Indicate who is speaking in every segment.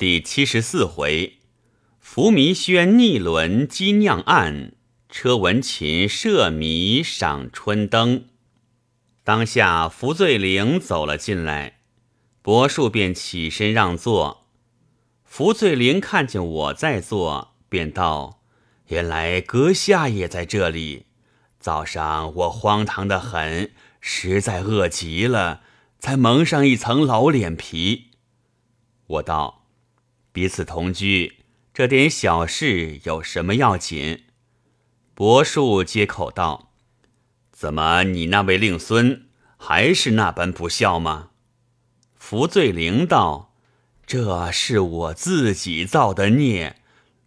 Speaker 1: 第七十四回，伏弥轩逆轮激酿案，车文琴射迷赏春灯。当下福醉灵走了进来，柏树便起身让座。福醉灵看见我在座，便道：“原来阁下也在这里。早上我荒唐的很，实在饿极了，才蒙上一层老脸皮。”我道：“彼此同居，这点小事有什么要紧？”柏树接口道：“怎么你那位令孙还是那般不孝吗？”福醉灵道：“这是我自己造的孽，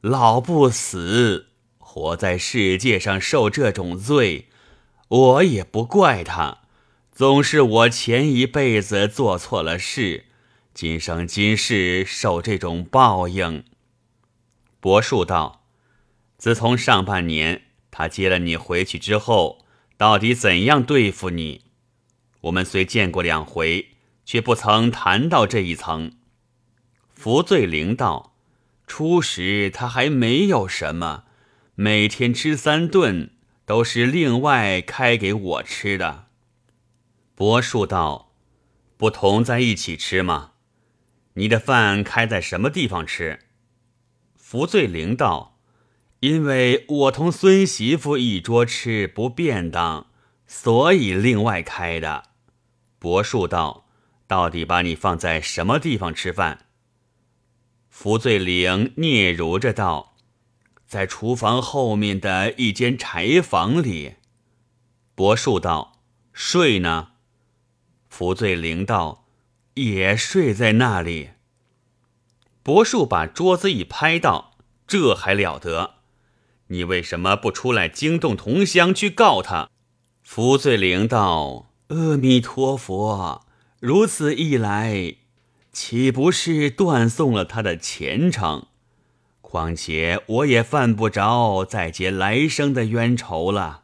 Speaker 1: 老不死，活在世界上受这种罪，我也不怪他，总是我前一辈子做错了事。”今生今世受这种报应。柏树道：“自从上半年他接了你回去之后，到底怎样对付你？我们虽见过两回，却不曾谈到这一层。”福醉灵道：“初时他还没有什么，每天吃三顿，都是另外开给我吃的。”柏树道：“不同在一起吃吗？”你的饭开在什么地方吃？福醉灵道：“因为我同孙媳妇一桌吃不便当，所以另外开的。”柏树道：“到底把你放在什么地方吃饭？”福醉灵嗫嚅着道：“在厨房后面的一间柴房里。”柏树道：“睡呢？”福醉灵道。也睡在那里。柏树把桌子一拍，道：“这还了得！你为什么不出来惊动同乡去告他？”福醉灵道：“阿弥陀佛，如此一来，岂不是断送了他的前程？况且我也犯不着再结来生的冤仇了。”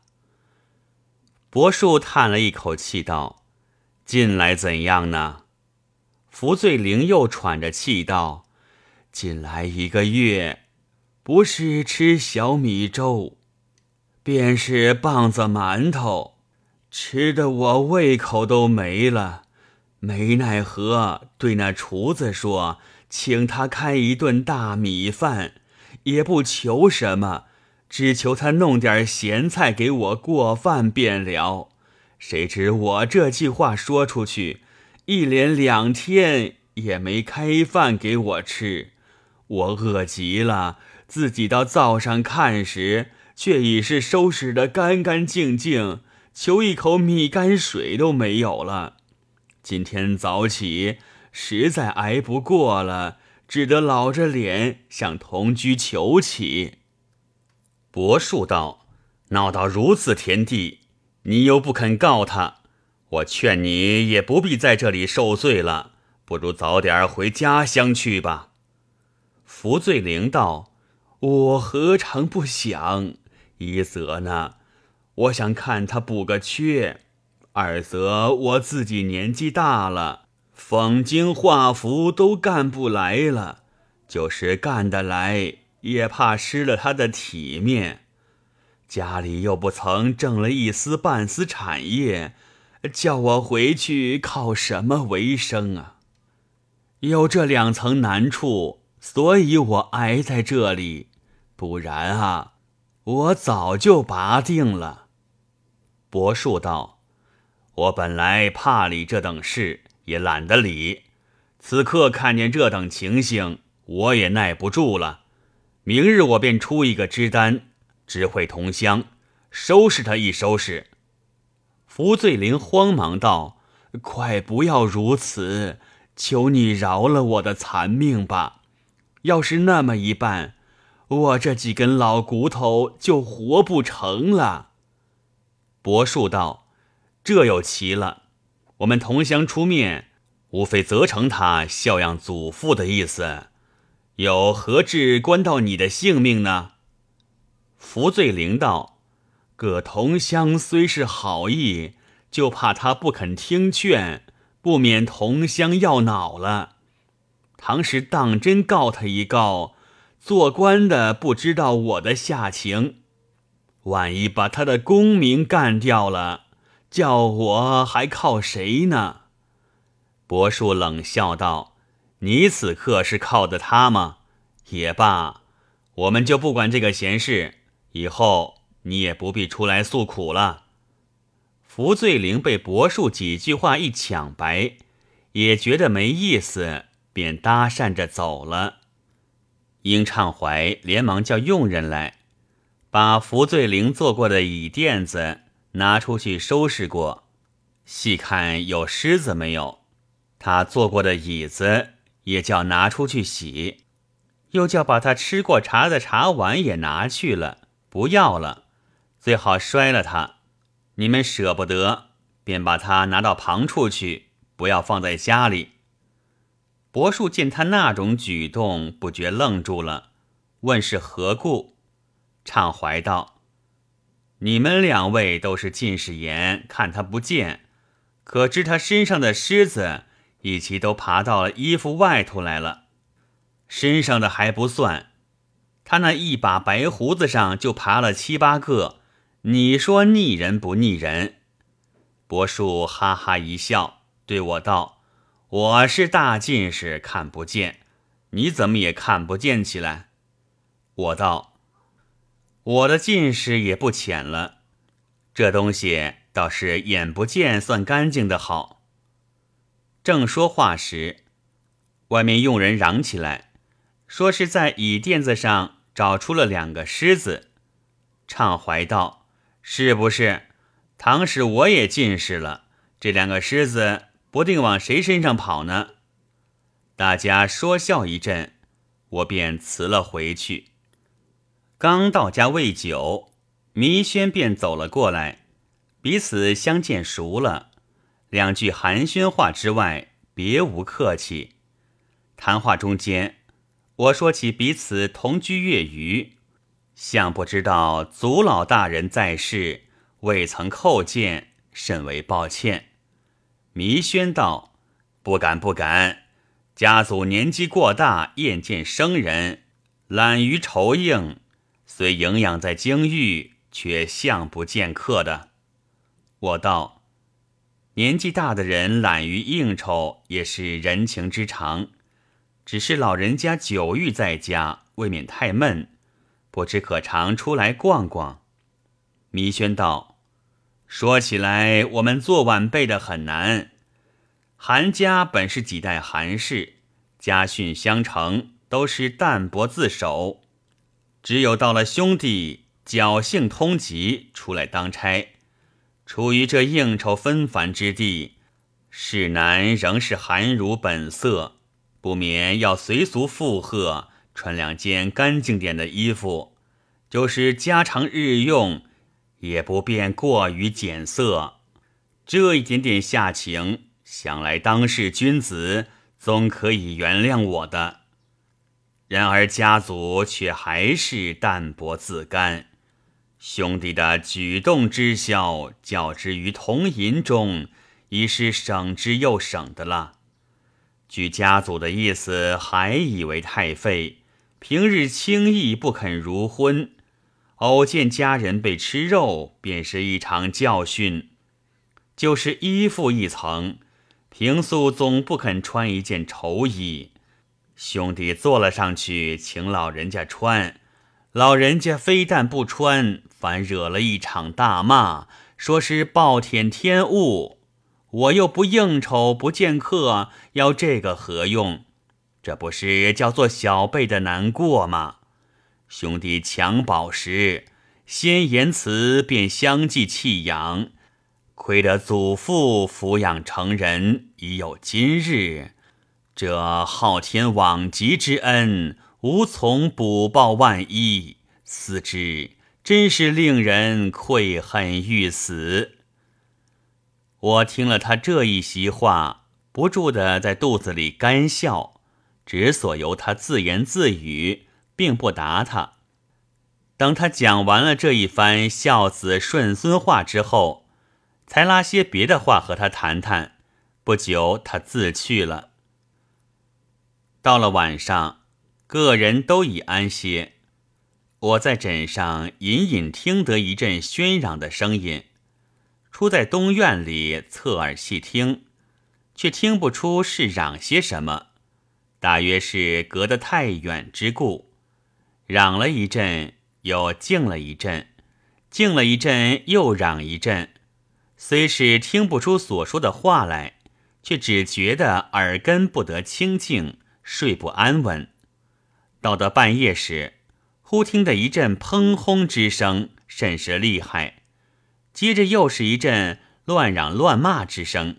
Speaker 1: 柏树叹了一口气，道：“近来怎样呢？”福醉灵又喘着气道：“近来一个月，不是吃小米粥，便是棒子馒头，吃的我胃口都没了。没奈何，对那厨子说，请他开一顿大米饭，也不求什么，只求他弄点咸菜给我过饭便了。谁知我这句话说出去。”一连两天也没开饭给我吃，我饿极了。自己到灶上看时，却已是收拾得干干净净，求一口米干水都没有了。今天早起，实在挨不过了，只得老着脸向同居求起。伯树道：“闹到如此田地，你又不肯告他。”我劝你也不必在这里受罪了，不如早点回家乡去吧。福醉灵道：“我何尝不想？一则呢，我想看他补个缺；二则我自己年纪大了，讽经画符都干不来了，就是干得来，也怕失了他的体面。家里又不曾挣了一丝半丝产业。”叫我回去靠什么为生啊？有这两层难处，所以我挨在这里。不然啊，我早就拔定了。柏树道：“我本来怕理这等事，也懒得理。此刻看见这等情形，我也耐不住了。明日我便出一个支单，知会同乡，收拾他一收拾。”福醉灵慌忙道：“快不要如此，求你饶了我的残命吧！要是那么一办，我这几根老骨头就活不成了。”柏树道：“这又奇了，我们同乡出面，无非责成他孝养祖父的意思，有何至关到你的性命呢？”福醉灵道。葛同乡虽是好意，就怕他不肯听劝，不免同乡要恼了。唐时当真告他一告，做官的不知道我的下情，万一把他的功名干掉了，叫我还靠谁呢？”柏树冷笑道：“你此刻是靠的他吗？也罢，我们就不管这个闲事，以后你也不必出来诉苦了。”福醉灵被柏树几句话一抢白，也觉得没意思，便搭讪着走了。英畅怀连忙叫佣人来，把福醉灵坐过的椅垫子拿出去收拾过，细看有虱子没有。他坐过的椅子也叫拿出去洗，又叫把他吃过茶的茶碗也拿去了，不要了，最好摔了它。你们舍不得，便把他拿到旁处去，不要放在家里。柏树见他那种举动，不觉愣住了，问是何故。畅怀道：“你们两位都是近视眼，看他不见，可知他身上的虱子一起都爬到了衣服外头来了。身上的还不算，他那一把白胡子上就爬了七八个。”你说腻人不腻人？伯树哈哈一笑，对我道：“我是大近视，看不见，你怎么也看不见起来？”我道：“我的近视也不浅了，这东西倒是眼不见算干净的好。”正说话时，外面佣人嚷起来，说是在椅垫子上找出了两个狮子，畅怀道。是不是？唐使我也近视了，这两个狮子不定往谁身上跑呢？大家说笑一阵，我便辞了回去。刚到家未久，迷轩便走了过来，彼此相见熟了，两句寒暄话之外，别无客气。谈话中间，我说起彼此同居月余。相不知道祖老大人在世，未曾叩见，甚为抱歉。弥宣道：“不敢不敢，家祖年纪过大，厌见生人，懒于酬应，虽营养在京域，却相不见客的。”我道：“年纪大的人懒于应酬，也是人情之常，只是老人家久寓在家，未免太闷。”不知可常出来逛逛？弥轩道：“说起来，我们做晚辈的很难。韩家本是几代韩氏，家训相承，都是淡泊自守。只有到了兄弟侥幸通缉出来当差，处于这应酬纷繁之地，世男仍是寒儒本色，不免要随俗附和。”穿两件干净点的衣服，就是家常日用，也不便过于俭色。这一点点下情，想来当世君子总可以原谅我的。然而家族却还是淡泊自甘，兄弟的举动之效，较之于同银中，已是省之又省的了。据家族的意思，还以为太费。平日轻易不肯如婚，偶见家人被吃肉，便是一场教训。就是衣服一层，平素总不肯穿一件绸衣。兄弟坐了上去，请老人家穿，老人家非但不穿，反惹了一场大骂，说是暴殄天物。我又不应酬，不见客，要这个何用？这不是叫做小辈的难过吗？兄弟抢宝时，先言辞便相继弃养，亏得祖父抚养成人，已有今日。这昊天罔极之恩，无从补报万一，思之真是令人愧恨欲死。我听了他这一席话，不住的在肚子里干笑。只所由他自言自语，并不答他。等他讲完了这一番孝子顺孙话之后，才拉些别的话和他谈谈。不久，他自去了。到了晚上，个人都已安歇，我在枕上隐隐听得一阵喧嚷的声音，出在东院里侧耳细听，却听不出是嚷些什么，大约是隔得太远之故。嚷了一阵，又静了一阵，静了一阵，又嚷一阵。虽是听不出所说的话来，却只觉得耳根不得清静，睡不安稳。到得半夜时，忽听得一阵砰轰之声，甚是厉害。接着又是一阵乱嚷乱骂之声。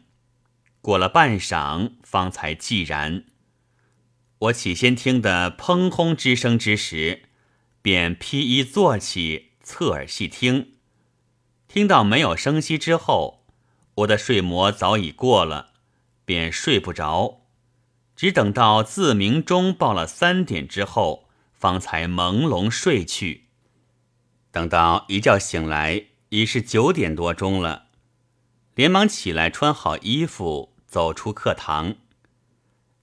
Speaker 1: 过了半晌，方才寂然。我起先听得砰轰之声之时，便披衣坐起，侧耳细听。听到没有声息之后，我的睡魔早已过了，便睡不着，只等到自鸣钟报了三点之后，方才朦胧睡去。等到一觉醒来，已是九点多钟了，连忙起来穿好衣服，走出课堂，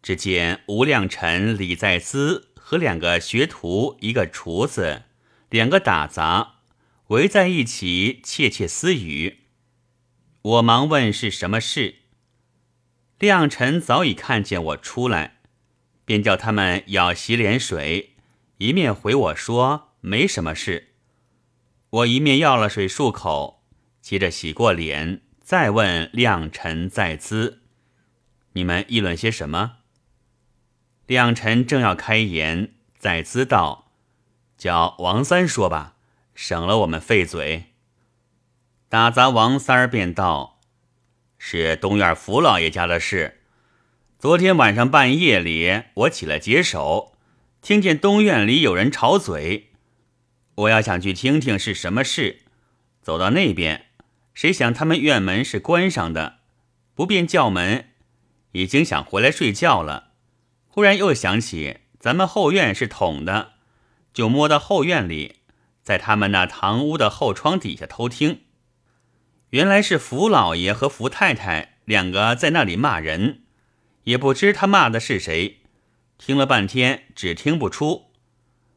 Speaker 1: 只见吴亮臣、李在兹和两个学徒，一个厨子，两个打杂。围在一起窃窃私语，我忙问是什么事。亮臣早已看见我出来，便叫他们舀洗脸水，一面回我说没什么事。我一面要了水漱口，接着洗过脸，再问亮臣在兹，你们议论些什么？亮臣正要开言，在兹道，叫王三说吧。省了我们费嘴。打杂王三儿便道：“是东院福老爷家的事。昨天晚上半夜里，我起来解手，听见东院里有人吵嘴。我要想去听听是什么事，走到那边，谁想他们院门是关上的，不便叫门，已经想回来睡觉了。忽然又想起咱们后院是捅的，就摸到后院里。”在他们那堂屋的后窗底下偷听，原来是福老爷和福太太两个在那里骂人，也不知他骂的是谁，听了半天只听不出。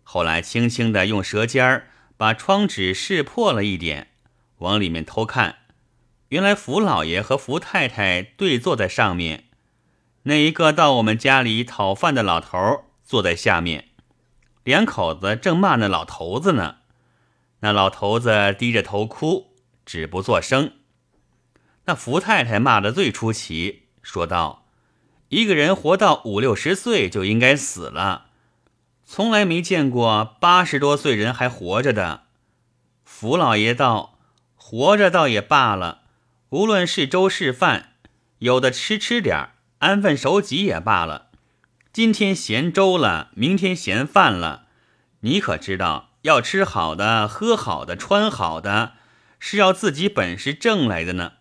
Speaker 1: 后来轻轻的用舌尖儿把窗纸试破了一点，往里面偷看，原来福老爷和福太太对坐在上面，那一个到我们家里讨饭的老头坐在下面，两口子正骂那老头子呢。那老头子低着头哭，只不作声。那福太太骂得最出奇，说道：“一个人活到五六十岁就应该死了，从来没见过八十多岁人还活着的。”福老爷道：“活着倒也罢了，无论是粥是饭，有的吃吃点儿，安分守己也罢了。今天嫌粥了，明天嫌饭了，你可知道？”要吃好的，喝好的，穿好的，是要自己本事挣来的呢。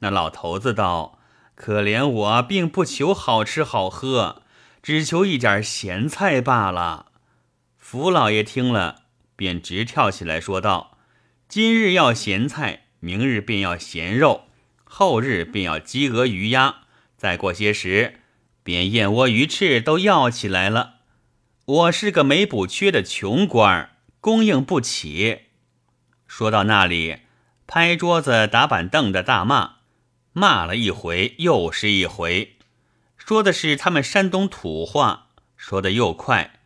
Speaker 1: 那老头子道：“可怜我，并不求好吃好喝，只求一点咸菜罢了。”福老爷听了，便直跳起来说道：“今日要咸菜，明日便要咸肉，后日便要鸡鹅鱼鸭，再过些时，便燕窝鱼翅都要起来了。我是个没补缺的穷官。”供应不起。说到那里，拍桌子、打板凳的大骂，骂了一回又是一回，说的是他们山东土话，说的又快，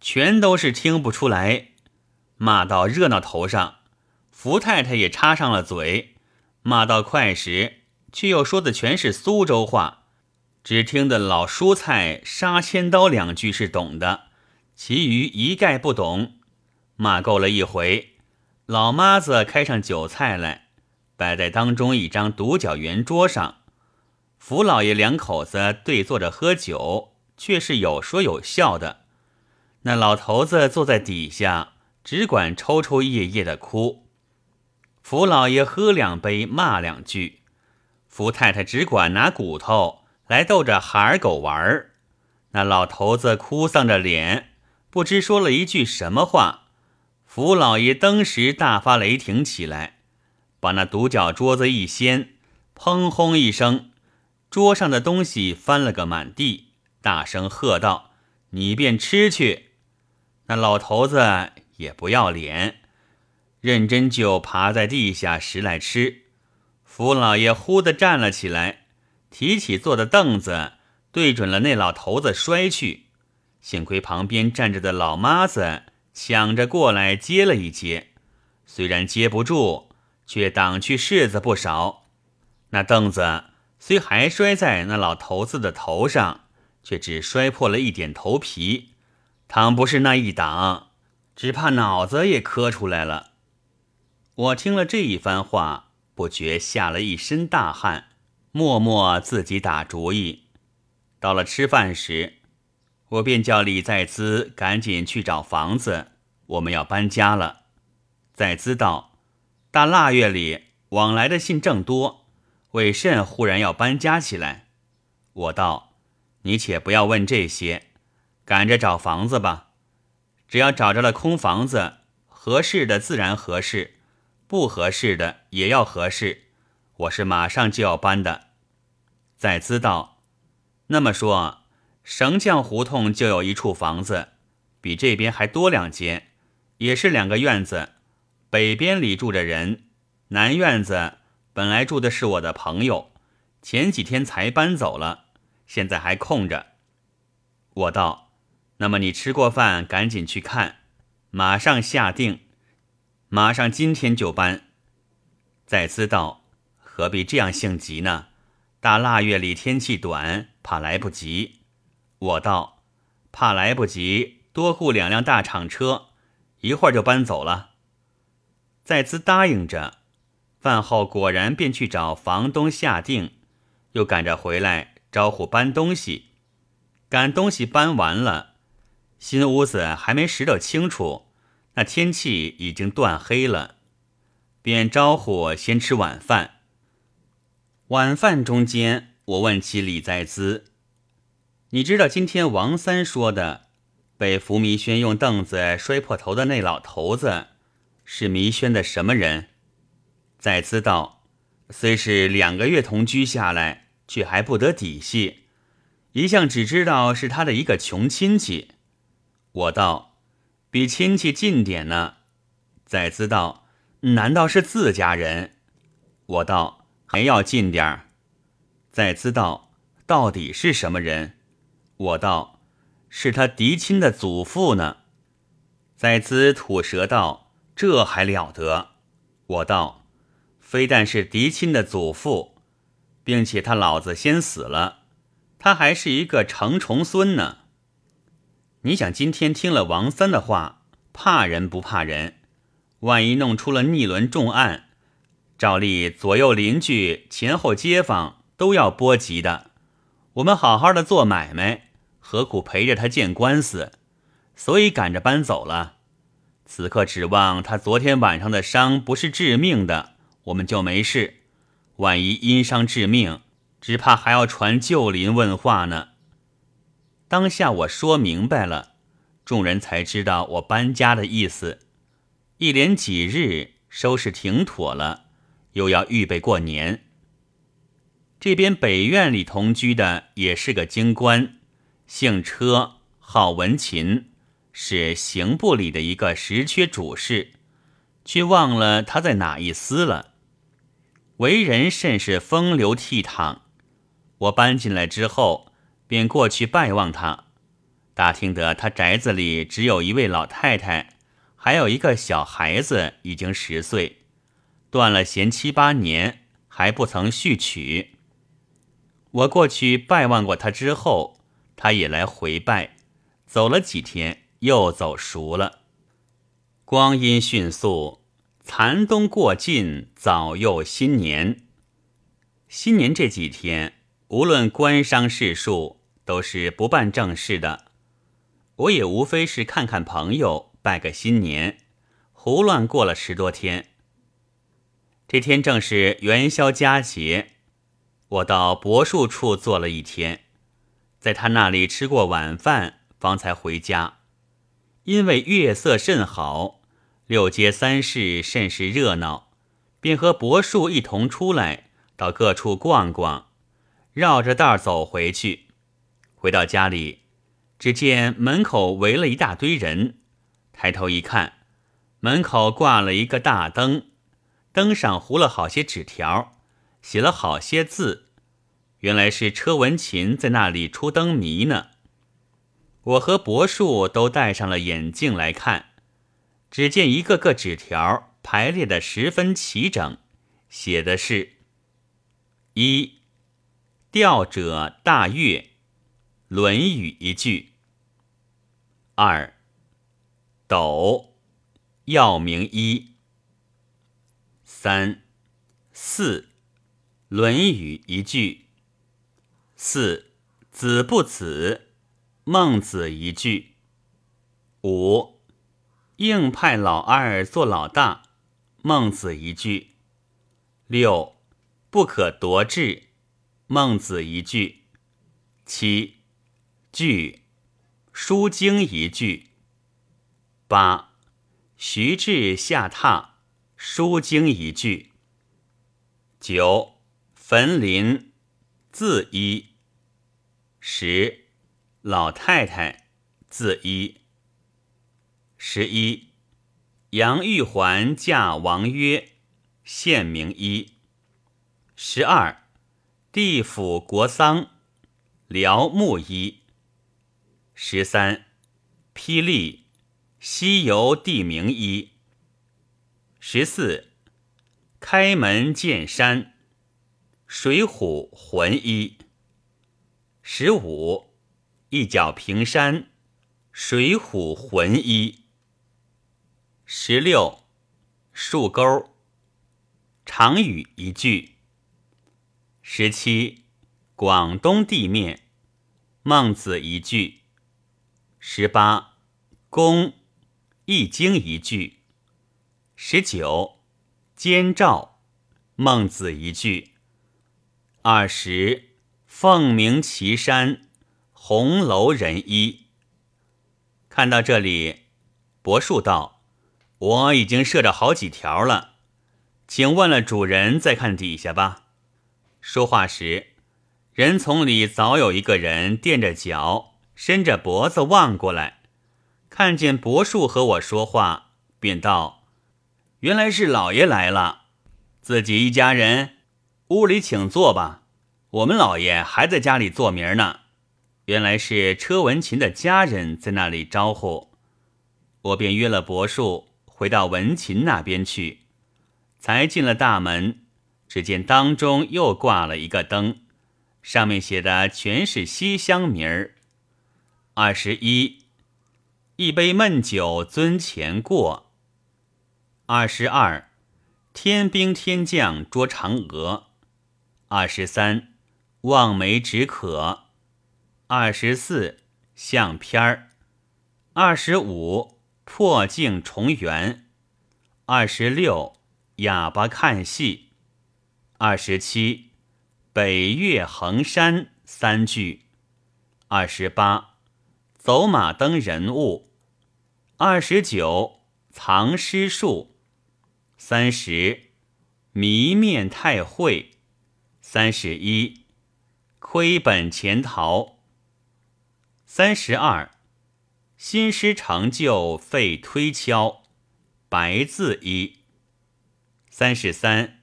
Speaker 1: 全都是听不出来。骂到热闹头上，福太太也插上了嘴。骂到快时，却又说的全是苏州话，只听得老蔬菜杀千刀两句是懂的，其余一概不懂。骂够了一回，老妈子开上酒菜来，摆在当中一张独角圆桌上。福老爷两口子对坐着喝酒，却是有说有笑的。那老头子坐在底下，只管抽抽噎噎的哭。福老爷喝两杯，骂两句。福太太只管拿骨头来逗着孩儿狗玩儿。那老头子哭丧着脸，不知说了一句什么话。福老爷登时大发雷霆起来，把那独角桌子一掀，砰轰一声，桌上的东西翻了个满地，大声喝道：“你便吃去！”那老头子也不要脸，认真就爬在地下拾来吃。福老爷忽地站了起来，提起坐的凳子，对准了那老头子摔去。幸亏旁边站着的老妈子抢着过来接了一接，虽然接不住，却挡去柿子不少。那凳子虽还摔在那老头子的头上。却只摔破了一点头皮，倘不是那一挡，只怕脑子也磕出来了。我听了这一番话，不觉下了一身大汗，默默自己打主意。到了吃饭时，我便叫李在兹赶紧去找房子，我们要搬家了。在兹道：“大腊月里往来的信正多，为甚忽然要搬家起来？”我道。你且不要问这些，赶着找房子吧。只要找着了空房子，合适的自然合适，不合适的也要合适。我是马上就要搬的。在知道，那么说，绳匠胡同就有一处房子，比这边还多两间，也是两个院子。北边里住着人，南院子本来住的是我的朋友，前几天才搬走了。现在还空着，我道：“那么你吃过饭，赶紧去看，马上下定，马上今天就搬。”再兹道：“何必这样性急呢？大腊月里天气短，怕来不及。”我道：“怕来不及，多雇两辆大厂车，一会儿就搬走了。”再兹答应着，饭后果然便去找房东下定，又赶着回来。招呼搬东西，赶东西搬完了，新屋子还没拾掇清楚，那天气已经断黑了，便招呼先吃晚饭。晚饭中间，我问起李在兹：“你知道今天王三说的，被福弥轩用凳子摔破头的那老头子，是弥轩的什么人？”在兹道：“虽是两个月同居下来。”却还不得底细，一向只知道是他的一个穷亲戚。我道：“比亲戚近点呢。”再知道：“难道是自家人？”我道：“还要近点儿。”再知道：“到底是什么人？”我道：“是他嫡亲的祖父呢。”在兹吐舌道：“这还了得？”我道：“非但是嫡亲的祖父。”并且他老子先死了，他还是一个成重孙呢。你想今天听了王三的话，怕人不怕人？万一弄出了逆伦重案，照例左右邻居、前后街坊都要波及的。我们好好的做买卖，何苦陪着他见官司？所以赶着搬走了。此刻指望他昨天晚上的伤不是致命的，我们就没事。万一因伤致命，只怕还要传旧邻问话呢。当下我说明白了，众人才知道我搬家的意思。一连几日收拾停妥了，又要预备过年。这边北院里同居的也是个京官，姓车，号文琴，是刑部里的一个实缺主事，却忘了他在哪一司了。为人甚是风流倜傥，我搬进来之后，便过去拜望他。打听得他宅子里只有一位老太太，还有一个小孩子，已经十岁，断了弦七八年，还不曾续娶。我过去拜望过他之后，他也来回拜，走了几天，又走熟了。光阴迅速。残冬过尽，早又新年。新年这几天，无论官商士庶，都是不办正事的。我也无非是看看朋友，拜个新年，胡乱过了十多天。这天正是元宵佳节，我到柏树处坐了一天，在他那里吃过晚饭，方才回家。因为月色甚好。六街三市甚是热闹，便和柏树一同出来，到各处逛逛，绕着道走回去。回到家里，只见门口围了一大堆人。抬头一看，门口挂了一个大灯，灯上糊了好些纸条，写了好些字。原来是车文琴在那里出灯谜呢。我和柏树都戴上了眼镜来看，只见一个个纸条排列的十分齐整，写的是：一，钓者大悦，《论语》一句；二，斗，要名一；三，四，《论语》一句；四，子不子。孟子一句，五硬派老二做老大。孟子一句，六不可夺志。孟子一句，七句书经一句。八徐志下榻。书经一句。九焚林字一。十。老太太，字一。十一，杨玉环嫁王约，县名一。十二，地府国丧，辽木一。十三，霹雳，西游地名一。十四，开门见山，水浒魂一。十五。一脚平山，水浒魂一。十六，树钩，常语一句。十七，广东地面，孟子一句。十八，公，易经一句。十九，监照，孟子一句。二十，凤鸣岐山。红楼人一看到这里，柏树道：“我已经设着好几条了，请问了主人，再看底下吧。”说话时，人丛里早有一个人垫着脚，伸着脖子望过来，看见柏树和我说话，便道：“原来是老爷来了，自己一家人，屋里请坐吧。我们老爷还在家里做名呢。”原来是车文琴的家人在那里招呼，我便约了柏树回到文琴那边去。才进了大门，只见当中又挂了一个灯，上面写的全是西厢名儿。二十一，一杯闷酒尊前过。二十二，天兵天将捉嫦娥。二十三，望梅止渴。二十四相片儿，二十五破镜重圆，二十六哑巴看戏，二十七北岳衡山三句，二十八走马灯人物，二十九藏诗术，三十迷面太会，三十一亏本潜逃。三十二，新诗成就费推敲，白字一。三十三，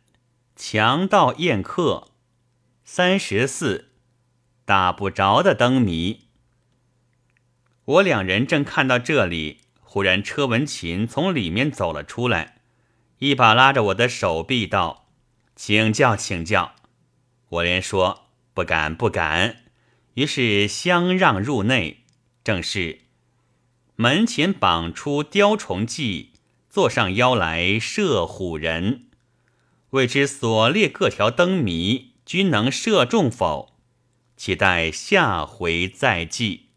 Speaker 1: 强盗宴客。三十四，打不着的灯谜。我两人正看到这里，忽然车文琴从里面走了出来，一把拉着我的手臂道：“请教，请教。”我连说：“不敢，不敢。”于是相让入内，正是门前绑出雕虫记，坐上腰来射虎人。未知所列各条灯谜，均能射中否？期待下回再记。